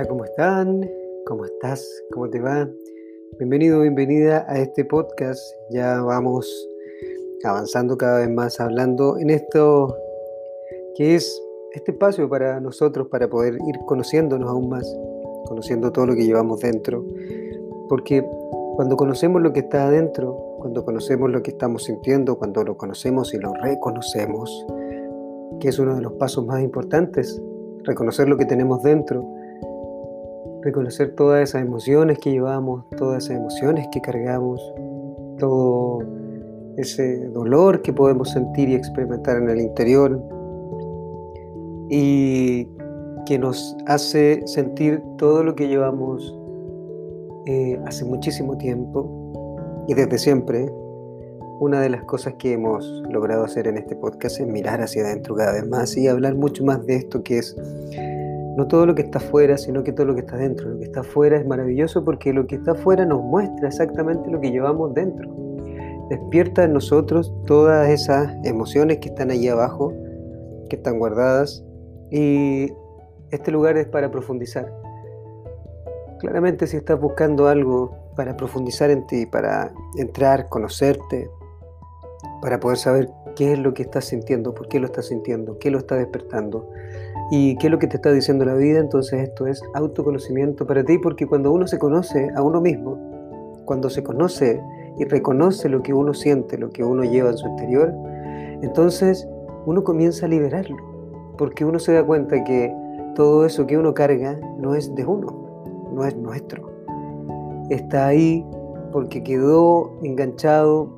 Hola, ¿cómo están? ¿Cómo estás? ¿Cómo te va? Bienvenido, bienvenida a este podcast. Ya vamos avanzando cada vez más, hablando en esto que es este espacio para nosotros, para poder ir conociéndonos aún más, conociendo todo lo que llevamos dentro. Porque cuando conocemos lo que está adentro, cuando conocemos lo que estamos sintiendo, cuando lo conocemos y lo reconocemos, que es uno de los pasos más importantes, reconocer lo que tenemos dentro, reconocer todas esas emociones que llevamos, todas esas emociones que cargamos, todo ese dolor que podemos sentir y experimentar en el interior y que nos hace sentir todo lo que llevamos eh, hace muchísimo tiempo y desde siempre. Una de las cosas que hemos logrado hacer en este podcast es mirar hacia adentro cada vez más y hablar mucho más de esto que es no todo lo que está afuera, sino que todo lo que está dentro. Lo que está afuera es maravilloso porque lo que está afuera nos muestra exactamente lo que llevamos dentro. Despierta en nosotros todas esas emociones que están allí abajo, que están guardadas. Y este lugar es para profundizar. Claramente si estás buscando algo para profundizar en ti, para entrar, conocerte, para poder saber qué es lo que estás sintiendo, por qué lo estás sintiendo, qué lo está despertando, ¿Y qué es lo que te está diciendo la vida? Entonces esto es autoconocimiento para ti, porque cuando uno se conoce a uno mismo, cuando se conoce y reconoce lo que uno siente, lo que uno lleva en su interior, entonces uno comienza a liberarlo, porque uno se da cuenta que todo eso que uno carga no es de uno, no es nuestro. Está ahí porque quedó enganchado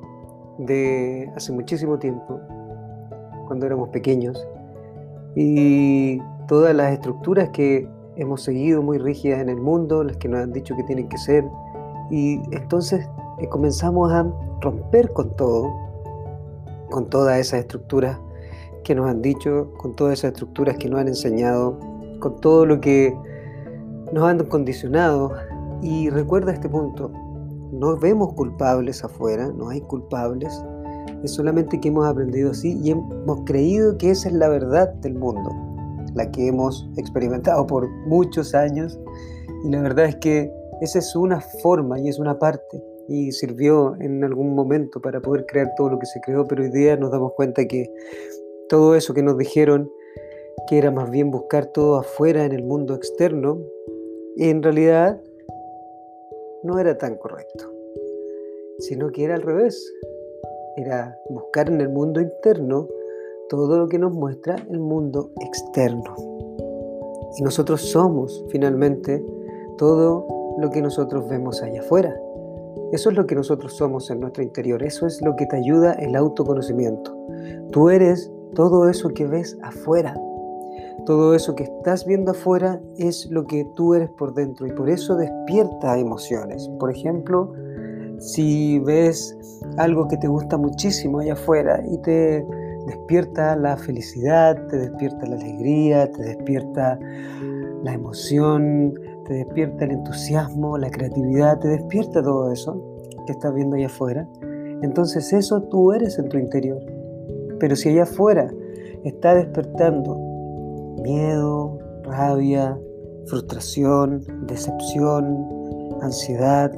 de hace muchísimo tiempo, cuando éramos pequeños, y todas las estructuras que hemos seguido muy rígidas en el mundo, las que nos han dicho que tienen que ser, y entonces eh, comenzamos a romper con todo, con todas esas estructuras que nos han dicho, con todas esas estructuras que nos han enseñado, con todo lo que nos han condicionado. Y recuerda este punto, no vemos culpables afuera, no hay culpables, es solamente que hemos aprendido así y hemos creído que esa es la verdad del mundo, la que hemos experimentado por muchos años. Y la verdad es que esa es una forma y es una parte y sirvió en algún momento para poder crear todo lo que se creó, pero hoy día nos damos cuenta que todo eso que nos dijeron que era más bien buscar todo afuera en el mundo externo, en realidad no era tan correcto, sino que era al revés era buscar en el mundo interno todo lo que nos muestra el mundo externo. Y nosotros somos finalmente todo lo que nosotros vemos allá afuera. Eso es lo que nosotros somos en nuestro interior. Eso es lo que te ayuda el autoconocimiento. Tú eres todo eso que ves afuera. Todo eso que estás viendo afuera es lo que tú eres por dentro y por eso despierta emociones. Por ejemplo, si ves algo que te gusta muchísimo allá afuera y te despierta la felicidad, te despierta la alegría, te despierta la emoción, te despierta el entusiasmo, la creatividad, te despierta todo eso que estás viendo allá afuera, entonces eso tú eres en tu interior. Pero si allá afuera está despertando miedo, rabia, frustración, decepción, ansiedad,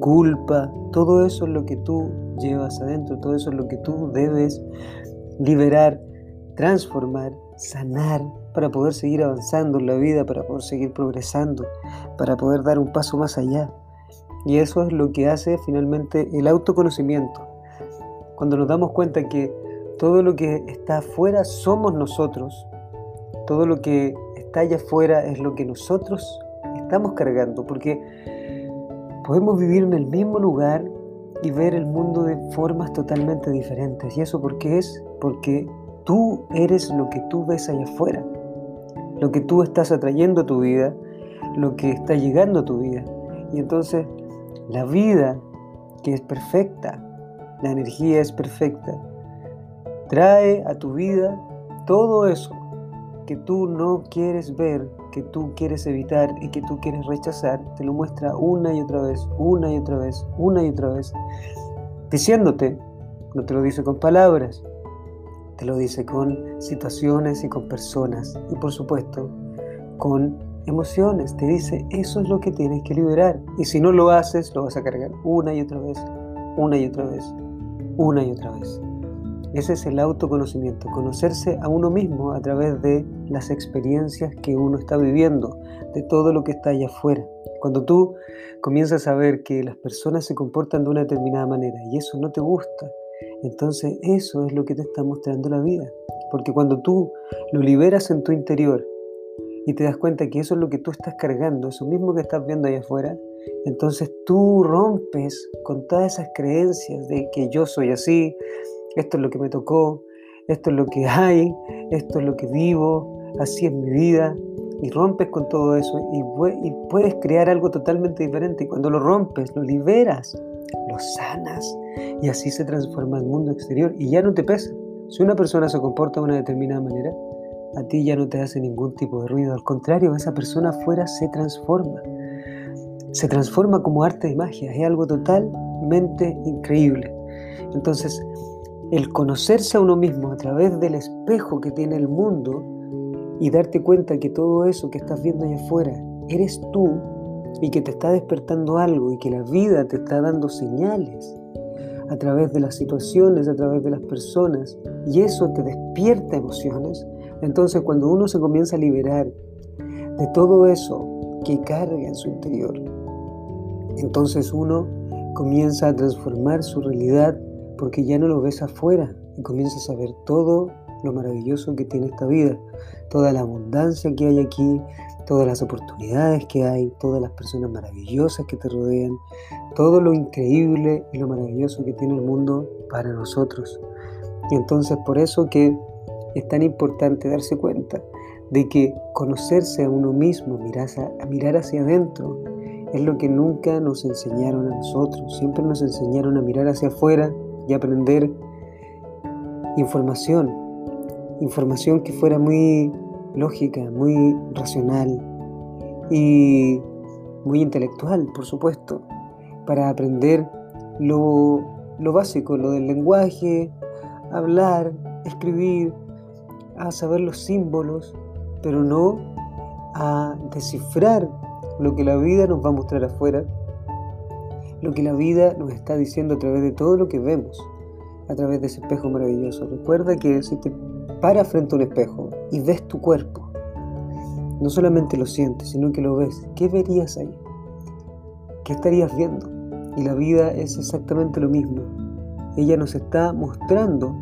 culpa, todo eso es lo que tú llevas adentro, todo eso es lo que tú debes liberar, transformar, sanar para poder seguir avanzando en la vida, para poder seguir progresando, para poder dar un paso más allá. Y eso es lo que hace finalmente el autoconocimiento. Cuando nos damos cuenta que todo lo que está afuera somos nosotros, todo lo que está allá afuera es lo que nosotros estamos cargando, porque Podemos vivir en el mismo lugar y ver el mundo de formas totalmente diferentes. ¿Y eso por qué es? Porque tú eres lo que tú ves allá afuera, lo que tú estás atrayendo a tu vida, lo que está llegando a tu vida. Y entonces la vida, que es perfecta, la energía es perfecta, trae a tu vida todo eso que tú no quieres ver, que tú quieres evitar y que tú quieres rechazar, te lo muestra una y otra vez, una y otra vez, una y otra vez, diciéndote, no te lo dice con palabras, te lo dice con situaciones y con personas y por supuesto con emociones, te dice, eso es lo que tienes que liberar. Y si no lo haces, lo vas a cargar una y otra vez, una y otra vez, una y otra vez. Ese es el autoconocimiento, conocerse a uno mismo a través de las experiencias que uno está viviendo, de todo lo que está allá afuera. Cuando tú comienzas a ver que las personas se comportan de una determinada manera y eso no te gusta, entonces eso es lo que te está mostrando la vida. Porque cuando tú lo liberas en tu interior y te das cuenta que eso es lo que tú estás cargando, eso mismo que estás viendo allá afuera, entonces tú rompes con todas esas creencias de que yo soy así, esto es lo que me tocó, esto es lo que hay, esto es lo que vivo, así es mi vida, y rompes con todo eso y, puedes crear algo totalmente diferente. Y cuando lo rompes, lo liberas, lo sanas, y así se transforma el mundo exterior y ya no te pesa. Si una persona se comporta de una determinada manera, a ti ya no te hace ningún tipo de ruido. Al contrario, esa persona afuera se transforma. Se transforma como arte de magia. Es algo totalmente increíble. Entonces, el conocerse a uno mismo a través del espejo que tiene el mundo y darte cuenta que todo eso que estás viendo allá afuera eres tú y que te está despertando algo y que la vida te está dando señales a través de las situaciones, a través de las personas y eso te despierta emociones, entonces cuando uno se comienza a liberar de todo eso que carga en su interior, entonces uno comienza a transformar su realidad porque ya no lo ves afuera y comienzas a ver todo lo maravilloso que tiene esta vida, toda la abundancia que hay aquí, todas las oportunidades que hay, todas las personas maravillosas que te rodean, todo lo increíble y lo maravilloso que tiene el mundo para nosotros. Y entonces por eso que es tan importante darse cuenta de que conocerse a uno mismo, mirar, a mirar hacia adentro, es lo que nunca nos enseñaron a nosotros. Siempre nos enseñaron a mirar hacia afuera y aprender información, información que fuera muy lógica, muy racional y muy intelectual, por supuesto, para aprender lo, lo básico, lo del lenguaje, hablar, escribir, a saber los símbolos, pero no a descifrar lo que la vida nos va a mostrar afuera lo que la vida nos está diciendo a través de todo lo que vemos, a través de ese espejo maravilloso. Recuerda que si te paras frente a un espejo y ves tu cuerpo, no solamente lo sientes, sino que lo ves, ¿qué verías ahí? ¿Qué estarías viendo? Y la vida es exactamente lo mismo. Ella nos está mostrando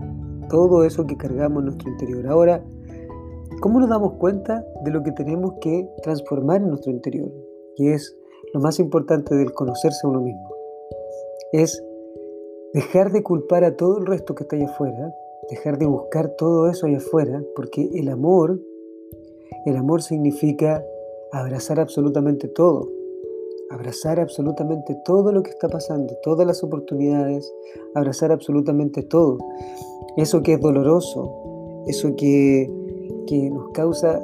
todo eso que cargamos en nuestro interior. Ahora, ¿cómo nos damos cuenta de lo que tenemos que transformar en nuestro interior? Que es lo más importante del conocerse a uno mismo es dejar de culpar a todo el resto que está allá afuera, dejar de buscar todo eso allá afuera, porque el amor, el amor significa abrazar absolutamente todo, abrazar absolutamente todo lo que está pasando, todas las oportunidades, abrazar absolutamente todo. Eso que es doloroso, eso que, que nos causa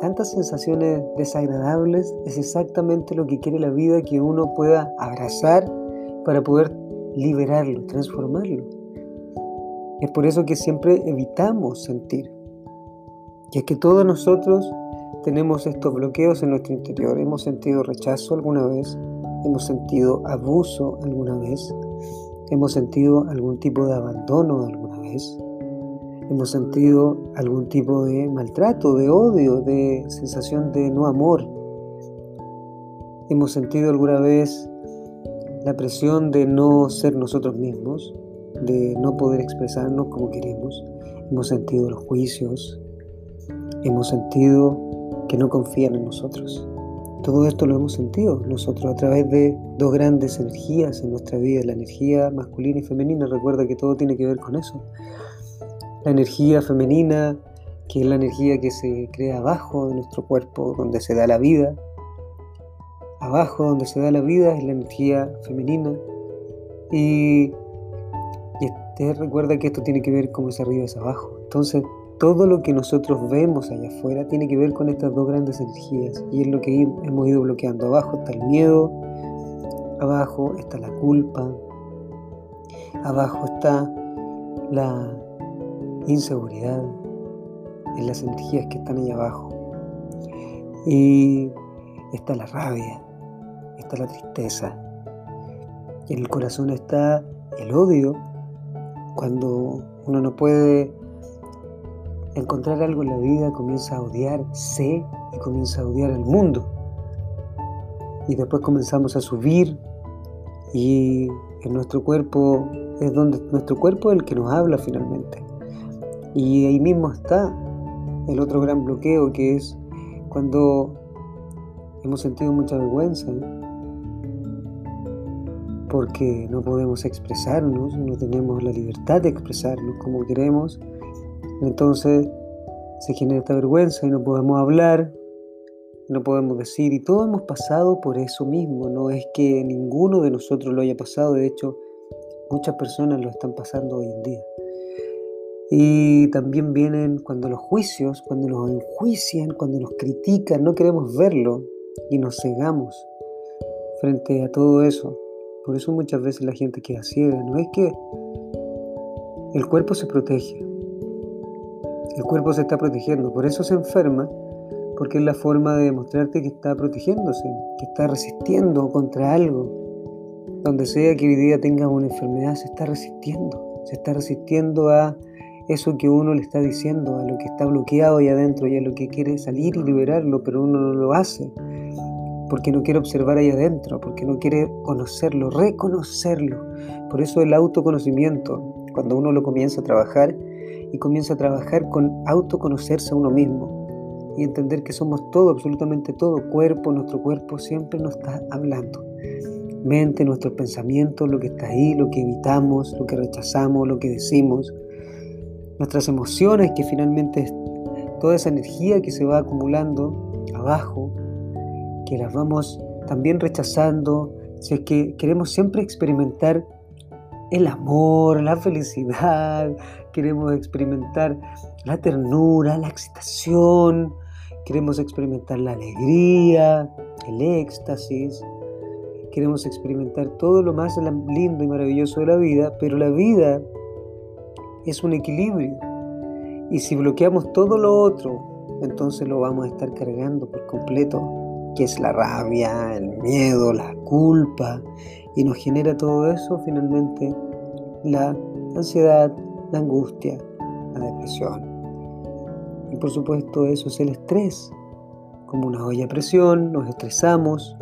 tantas sensaciones desagradables es exactamente lo que quiere la vida que uno pueda abrazar para poder liberarlo, transformarlo. Es por eso que siempre evitamos sentir. Y es que todos nosotros tenemos estos bloqueos en nuestro interior. Hemos sentido rechazo alguna vez, hemos sentido abuso alguna vez, hemos sentido algún tipo de abandono alguna vez, hemos sentido algún tipo de maltrato, de odio, de sensación de no amor. Hemos sentido alguna vez la presión de no ser nosotros mismos, de no poder expresarnos como queremos. Hemos sentido los juicios, hemos sentido que no confían en nosotros. Todo esto lo hemos sentido nosotros a través de dos grandes energías en nuestra vida, la energía masculina y femenina. Recuerda que todo tiene que ver con eso la energía femenina, que es la energía que se crea abajo de nuestro cuerpo, donde se da la vida. Abajo donde se da la vida es la energía femenina. Y, y recuerda que esto tiene que ver cómo es arriba es abajo. Entonces, todo lo que nosotros vemos allá afuera tiene que ver con estas dos grandes energías y es lo que hemos ido bloqueando. Abajo está el miedo, abajo está la culpa, abajo está la inseguridad, en las energías que están ahí abajo. Y está la rabia, está la tristeza. Y en el corazón está el odio, cuando uno no puede encontrar algo en la vida, comienza a odiarse y comienza a odiar al mundo. Y después comenzamos a subir y en nuestro cuerpo es donde nuestro cuerpo es el que nos habla finalmente. Y ahí mismo está el otro gran bloqueo que es cuando hemos sentido mucha vergüenza porque no podemos expresarnos, no tenemos la libertad de expresarnos como queremos, entonces se genera esta vergüenza y no podemos hablar, no podemos decir, y todos hemos pasado por eso mismo, no es que ninguno de nosotros lo haya pasado, de hecho muchas personas lo están pasando hoy en día. Y también vienen cuando los juicios, cuando nos enjuician, cuando nos critican, no queremos verlo y nos cegamos frente a todo eso. Por eso muchas veces la gente queda ciega. No es que el cuerpo se protege. El cuerpo se está protegiendo. Por eso se enferma. Porque es la forma de demostrarte que está protegiéndose, que está resistiendo contra algo. Donde sea que hoy día tengas una enfermedad, se está resistiendo. Se está resistiendo a eso que uno le está diciendo, a lo que está bloqueado ahí adentro y a lo que quiere salir y liberarlo, pero uno no lo hace porque no quiere observar ahí adentro, porque no quiere conocerlo, reconocerlo. Por eso el autoconocimiento, cuando uno lo comienza a trabajar y comienza a trabajar con autoconocerse a uno mismo y entender que somos todo, absolutamente todo, cuerpo, nuestro cuerpo siempre nos está hablando. Mente, nuestros pensamientos, lo que está ahí, lo que evitamos, lo que rechazamos, lo que decimos, nuestras emociones, que finalmente toda esa energía que se va acumulando abajo, que las vamos también rechazando, si es que queremos siempre experimentar el amor, la felicidad, queremos experimentar la ternura, la excitación, queremos experimentar la alegría, el éxtasis, queremos experimentar todo lo más lindo y maravilloso de la vida, pero la vida es un equilibrio. Y si bloqueamos todo lo otro, entonces lo vamos a estar cargando por completo que es la rabia, el miedo, la culpa, y nos genera todo eso finalmente la ansiedad, la angustia, la depresión. Y por supuesto eso es el estrés. Como una olla a presión, nos estresamos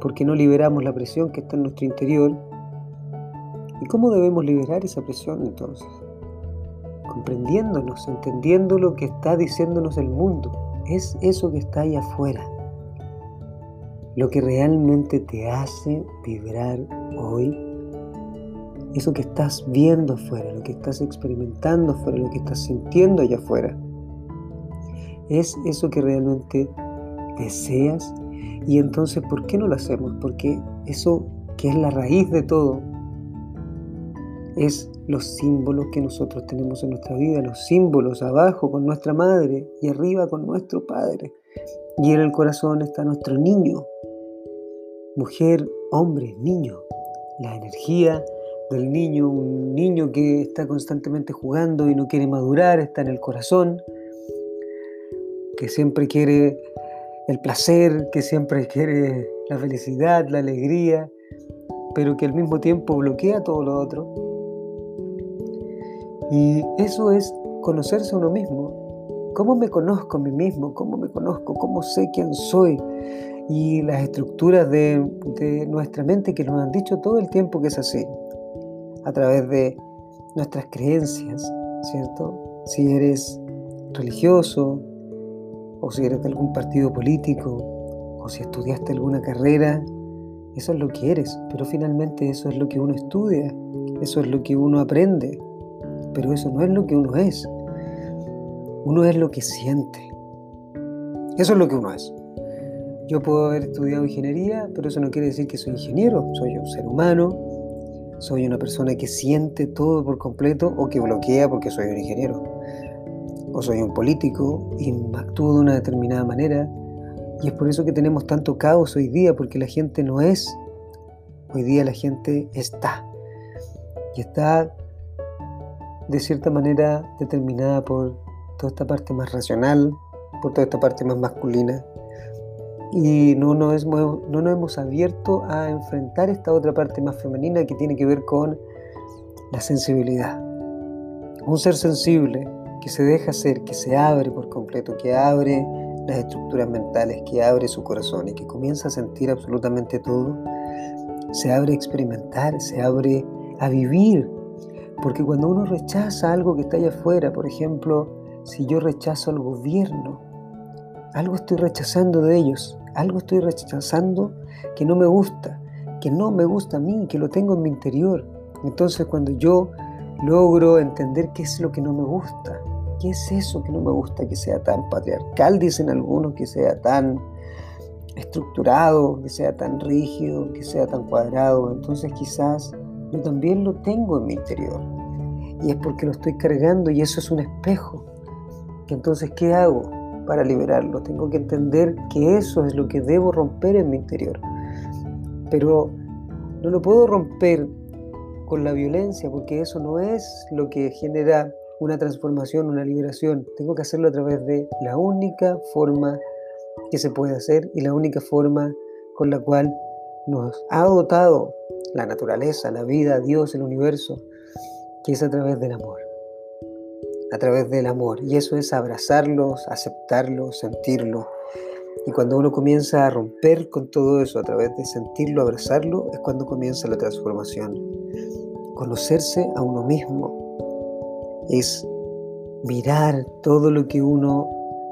porque no liberamos la presión que está en nuestro interior. ¿Y cómo debemos liberar esa presión entonces? Comprendiéndonos, entendiendo lo que está diciéndonos el mundo. Es eso que está ahí afuera lo que realmente te hace vibrar hoy, eso que estás viendo afuera, lo que estás experimentando afuera, lo que estás sintiendo allá afuera, es eso que realmente deseas y entonces ¿por qué no lo hacemos? Porque eso que es la raíz de todo es los símbolos que nosotros tenemos en nuestra vida, los símbolos abajo con nuestra madre y arriba con nuestro padre. Y en el corazón está nuestro niño, mujer, hombre, niño. La energía del niño, un niño que está constantemente jugando y no quiere madurar, está en el corazón, que siempre quiere el placer, que siempre quiere la felicidad, la alegría, pero que al mismo tiempo bloquea todo lo otro. Y eso es conocerse a uno mismo. ¿Cómo me conozco a mí mismo? ¿Cómo me conozco? ¿Cómo sé quién soy? Y las estructuras de, nuestra mente que nos han dicho todo el tiempo que es así, a través de nuestras creencias, ¿cierto? Si eres religioso, o si eres de algún partido político, o si estudiaste alguna carrera, eso es lo que eres, pero finalmente eso es lo que uno estudia, eso es lo que uno aprende, pero eso no es lo que uno es. Uno es lo que siente. Eso es lo que uno es. Yo puedo haber estudiado ingeniería, pero eso no quiere decir que soy ingeniero. Soy un ser humano, soy una persona que siente todo por completo o que bloquea porque soy un ingeniero. O soy un político y actúo de una determinada manera. Y es por eso que tenemos tanto caos hoy día, porque la gente no es. Hoy día la gente está. Y está de cierta manera determinada por toda esta parte más racional, por toda esta parte más masculina, y no nos, hemos, abierto a enfrentar esta otra parte más femenina que tiene que ver con la sensibilidad. Un ser sensible que se deja ser, que se abre por completo, que abre las estructuras mentales, que abre su corazón y que comienza a sentir absolutamente todo, se abre a experimentar, se abre a vivir. Porque cuando uno rechaza algo que está allá afuera, por ejemplo, si yo rechazo al gobierno, algo estoy rechazando de ellos, algo estoy rechazando que no me gusta, que no me gusta a mí, que lo tengo en mi interior. Entonces cuando yo logro entender qué es lo que no me gusta, qué es eso que no me gusta que sea tan patriarcal, dicen algunos, que sea tan estructurado, que sea tan rígido, que sea tan cuadrado, entonces quizás yo también lo tengo en mi interior. Y es porque lo estoy cargando y eso es un espejo. Entonces, ¿qué hago para liberarlo? Tengo que entender que eso es lo que debo romper en mi interior. Pero no lo puedo romper con la violencia porque eso no es lo que genera una transformación, una liberación. Tengo que hacerlo a través de la única forma que se puede hacer y la única forma con la cual nos ha dotado la naturaleza, la vida, Dios, el universo, que es a través del amor. A través del amor. Y eso es abrazarlos, aceptarlos, sentirlo. Y cuando uno comienza a romper con todo eso a través de sentirlo, abrazarlo, es cuando comienza la transformación. Conocerse a uno mismo es mirar todo lo que uno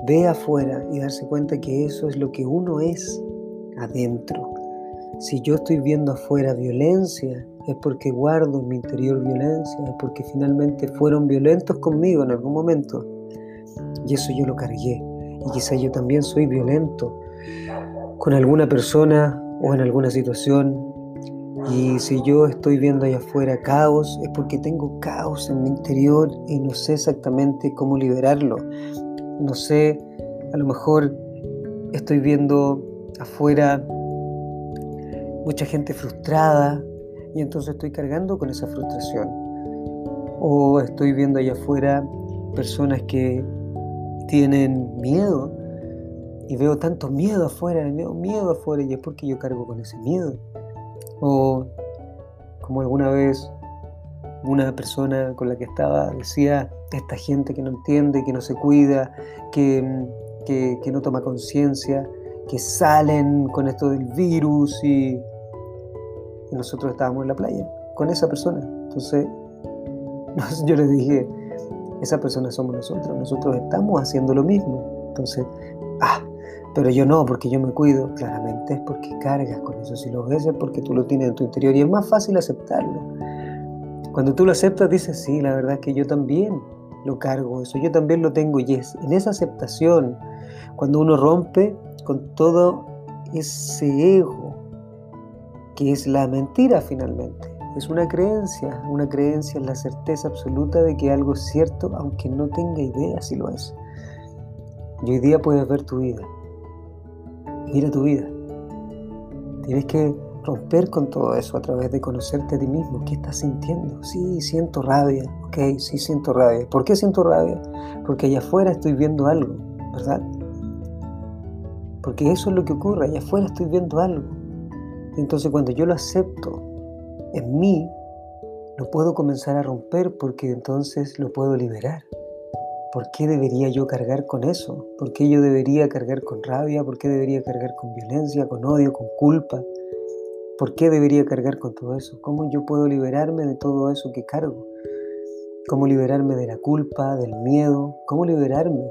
ve afuera y darse cuenta que eso es lo que uno es adentro. Si yo estoy viendo afuera violencia, es porque guardo en mi interior violencia, es porque finalmente fueron violentos conmigo en algún momento. Y eso yo lo cargué. Y quizá yo también soy violento con alguna persona o en alguna situación. Y si yo estoy viendo allá afuera caos, es porque tengo caos en mi interior y no sé exactamente cómo liberarlo. No sé, a lo mejor estoy viendo afuera mucha gente frustrada y entonces estoy cargando con esa frustración. O estoy viendo allá afuera personas que tienen miedo y veo tanto miedo afuera, veo miedo afuera y es porque yo cargo con ese miedo. O como alguna vez una persona con la que estaba decía, esta gente que no entiende, que no se cuida, que, que, que no toma conciencia, que salen con esto del virus y y nosotros estábamos en la playa con esa persona. Entonces yo les dije, esa persona somos nosotros, nosotros estamos haciendo lo mismo. Entonces, ah, pero yo no, porque yo me cuido. Claramente es porque cargas con eso. Si lo ves es porque tú lo tienes en tu interior y es más fácil aceptarlo. Cuando tú lo aceptas, dices, sí, la verdad es que yo también lo cargo, eso yo también lo tengo y es en esa aceptación, cuando uno rompe con todo ese ego que es la mentira finalmente. Es una creencia, una creencia en la certeza absoluta de que algo es cierto, aunque no tenga idea si lo es. Y hoy día puedes ver tu vida. Mira tu vida. Tienes que romper con todo eso a través de conocerte a ti mismo. ¿Qué estás sintiendo? Sí, siento rabia. Ok, sí siento rabia. ¿Por qué siento rabia? Porque allá afuera estoy viendo algo, ¿verdad? Porque eso es lo que ocurre. Allá afuera estoy viendo algo. Entonces cuando yo lo acepto en mí, lo puedo comenzar a romper porque entonces lo puedo liberar. ¿Por qué debería yo cargar con eso? ¿Por qué yo debería cargar con rabia? ¿Por qué debería cargar con violencia, con odio, con culpa? ¿Por qué debería cargar con todo eso? ¿Cómo yo puedo liberarme de todo eso que cargo? ¿Cómo liberarme de la culpa, del miedo? ¿Cómo liberarme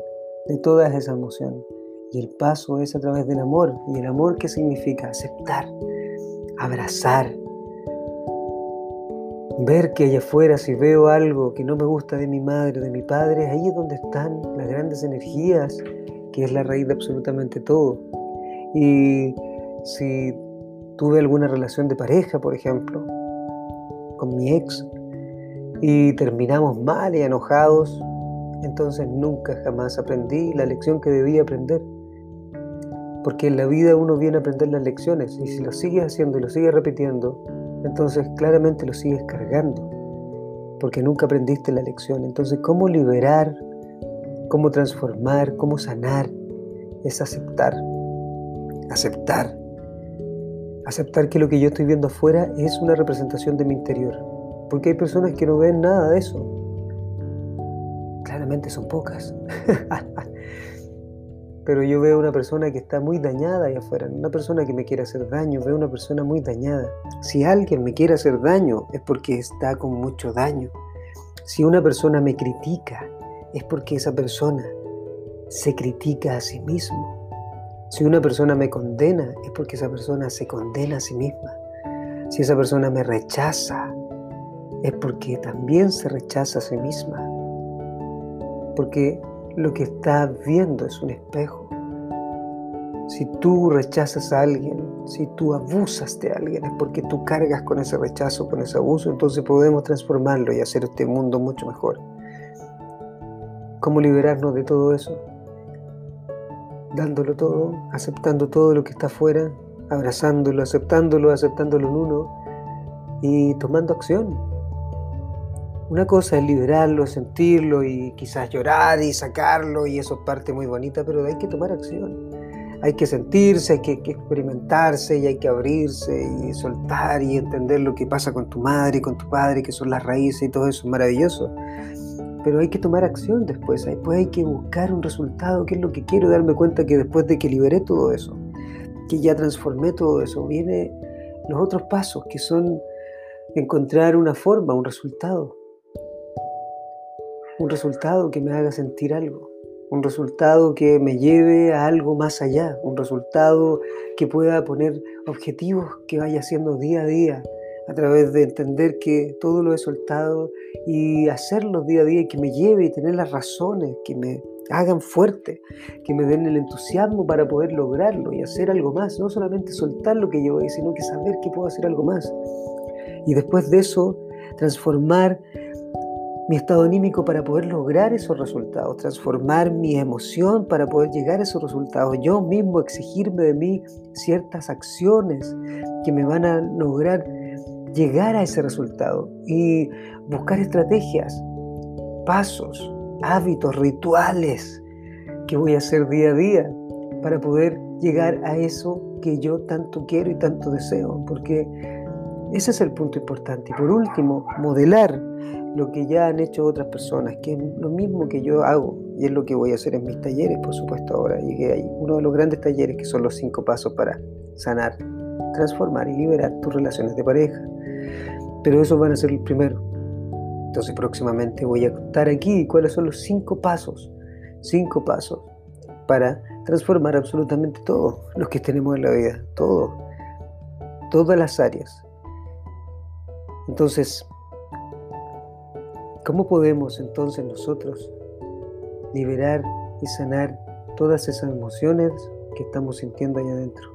de todas esas emociones? Y el paso es a través del amor. ¿Y el amor qué significa? Aceptar abrazar, ver que allá afuera si veo algo que no me gusta de mi madre o de mi padre, ahí es donde están las grandes energías, que es la raíz de absolutamente todo. Y si tuve alguna relación de pareja, por ejemplo, con mi ex, y terminamos mal y enojados, entonces nunca jamás aprendí la lección que debía aprender. Porque en la vida uno viene a aprender las lecciones y si lo sigues haciendo y lo sigues repitiendo, entonces claramente lo sigues cargando, porque nunca aprendiste la lección. Entonces, ¿cómo liberar, cómo transformar, cómo sanar? Es aceptar. aceptar. Aceptar que lo que yo estoy viendo afuera es una representación de mi interior. Porque hay personas que no ven nada de eso. Claramente son pocas. Pero yo veo una persona que está muy dañada ahí afuera, una persona que me quiere hacer daño, veo una persona muy dañada. Si alguien me quiere hacer daño es porque está con mucho daño. Si una persona me critica es porque esa persona se critica a sí mismo. Si una persona me condena es porque esa persona se condena a sí misma. Si esa persona me rechaza es porque también se rechaza a sí misma. Porque lo que estás viendo es un espejo. Si tú rechazas a alguien, si tú abusas de alguien, es porque tú cargas con ese rechazo, con ese abuso, entonces podemos transformarlo y hacer este mundo mucho mejor. ¿Cómo liberarnos de todo eso? Dándolo todo, aceptando todo lo que está afuera, abrazándolo, aceptándolo, aceptándolo en uno y tomando acción. Una cosa es liberarlo, sentirlo y quizás llorar y sacarlo y eso es parte muy bonita, pero hay que tomar acción. Hay que sentirse, hay que, experimentarse y hay que abrirse y soltar y entender lo que pasa con tu madre y con tu padre, que son las raíces y todo eso es maravilloso. Pero hay que tomar acción después, después hay que buscar un resultado, qué es lo que quiero, darme cuenta que después de que liberé todo eso, que ya transformé todo eso, vienen los otros pasos que son encontrar una forma, un resultado un resultado que me haga sentir algo, un resultado que me lleve a algo más allá, un resultado que pueda poner objetivos que vaya haciendo día a día a través de entender que todo lo he soltado y hacerlo día a día y que me lleve y tener las razones que me hagan fuerte, que me den el entusiasmo para poder lograrlo y hacer algo más, no solamente soltar lo que llevo ahí, sino que saber que puedo hacer algo más. Y después de eso, transformar mi estado anímico para poder lograr esos resultados, transformar mi emoción para poder llegar a esos resultados, yo mismo exigirme de mí ciertas acciones que me van a lograr llegar a ese resultado y buscar estrategias, pasos, hábitos, rituales que voy a hacer día a día para poder llegar a eso que yo tanto quiero y tanto deseo, porque ese es el punto importante. Y por último, modelar lo que ya han hecho otras personas, que es lo mismo que yo hago y es lo que voy a hacer en mis talleres, por supuesto ahora. Llegué ahí, uno de los grandes talleres que son los cinco pasos para sanar, transformar y liberar tus relaciones de pareja. Pero eso van a ser el primero. Entonces próximamente voy a contar aquí cuáles son los cinco pasos, cinco pasos para transformar absolutamente todo lo que tenemos en la vida, todo, todas las áreas. Entonces, ¿Cómo podemos entonces nosotros liberar y sanar todas esas emociones que estamos sintiendo allá adentro?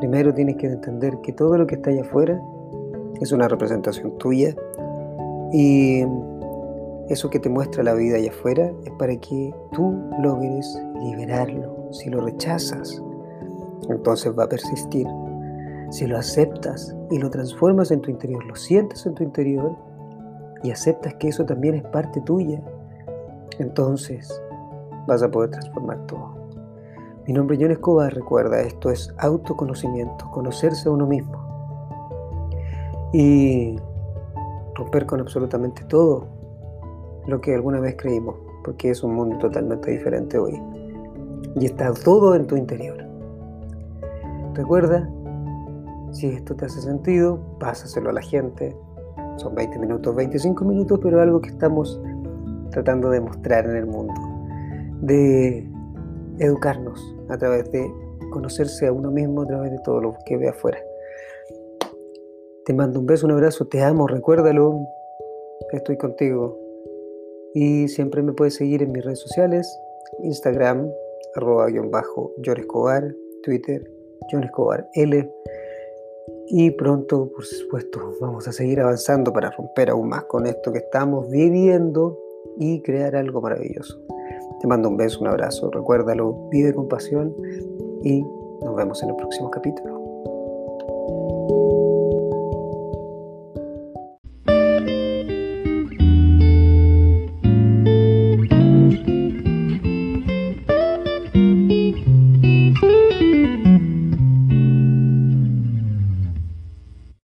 Primero tienes que entender que todo lo que está allá afuera es una representación tuya y eso que te muestra la vida allá afuera es para que tú logres liberarlo. Si lo rechazas, entonces va a persistir. Si lo aceptas y lo transformas en tu interior, lo sientes en tu interior, y aceptas que eso también es parte tuya, entonces vas a poder transformar todo. Mi nombre es John Escobar, recuerda, esto es autoconocimiento, conocerse a uno mismo y romper con absolutamente todo lo que alguna vez creímos, porque es un mundo totalmente diferente hoy. Y está todo en tu interior. Recuerda, si esto te hace sentido, pásaselo a la gente, son 20 minutos, 25 minutos, pero algo que estamos tratando de mostrar en el mundo, de educarnos a través de conocerse a uno mismo, a través de todo lo que ve afuera. Te mando un beso, un abrazo, te amo, recuérdalo, estoy contigo. Y siempre me puedes seguir en mis redes sociales, Instagram, arroba guion bajo, Escobar, Twitter, John Escobar L. Y pronto, por supuesto, vamos a seguir avanzando para romper aún más con esto que estamos viviendo y crear algo maravilloso. Te mando un beso, un abrazo, recuérdalo, vive con pasión y nos vemos en el próximo capítulo.